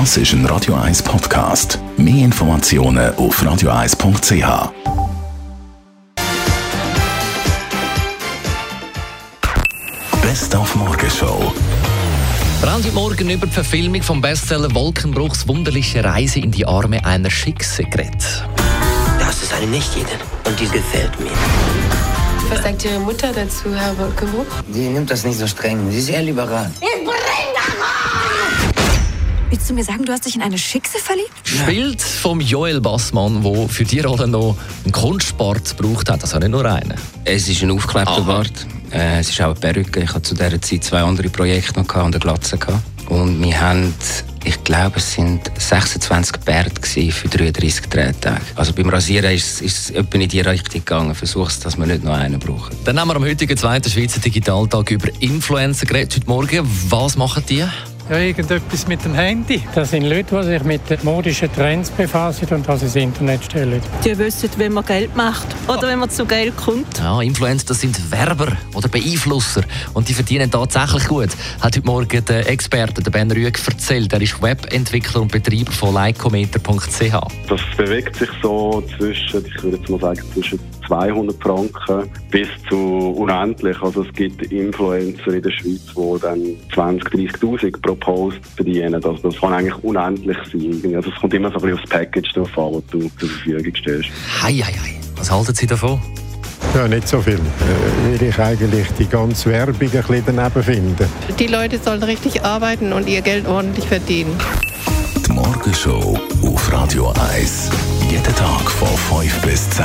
Das ist ein Radio 1 Podcast. Mehr Informationen auf radio1.ch. Best auf Morgenshow. Wir haben heute Morgen über die Verfilmung vom Bestseller Wolkenbruchs wunderliche Reise in die Arme einer Schickse geredet. Das ist eine Nichtjägerin und die gefällt mir. Was sagt Ihre Mutter dazu, Herr Wolkenbruch? Die nimmt das nicht so streng. Sie ist eher liberal. Willst du mir sagen, du hast dich in eine Schickse verliebt? Spielt vom Joel Bassmann, der für die Rolle noch einen Kunstsport gebraucht hat, also nicht nur einen. Es ist ein aufgeklebter. Bart. Äh, es ist auch eine Perücke. Ich hatte zu dieser Zeit zwei andere Projekte noch gehabt und eine Glatze. Gehabt. Und wir haben, ich glaube, es sind 26 Bärte für 33 Drehtage. Also beim Rasieren ist, ist es etwa in die Richtung gegangen. Versuch es, dass wir nicht noch einen brauchen. Dann haben wir am heutigen zweiten Schweizer Digitaltag über Influencer geredet heute Morgen. Was machen die? Ja, irgendetwas mit dem Handy. Das sind Leute, die sich mit den modischen Trends befassen und das ins Internet stellen. Die wissen, wenn man Geld macht oder wenn man zu Geld kommt. Ja, Influencer das sind Werber oder Beeinflusser und die verdienen tatsächlich gut. Hat heute Morgen der Experte, der Ben Rüegg, erzählt. Er ist Webentwickler und Betreiber von likeometer.ch. Das bewegt sich so zwischen, ich würde jetzt mal sagen, zwischen 200 Franken bis zu unendlich. Also es gibt Influencer in der Schweiz, die dann 20, 30'000 pro Post verdienen. Also das kann eigentlich unendlich sein. Also es kommt immer so ein bisschen aufs Package drauf an, das du zur Verfügung stellst. Hei, hei, hei. Was halten Sie davon? Ja, nicht so viel. Äh, Weil ich eigentlich die ganze Werbung ein bisschen daneben finde. Die Leute sollen richtig arbeiten und ihr Geld ordentlich verdienen. Die Morgenshow auf Radio 1. Jeden Tag von 5 bis 10.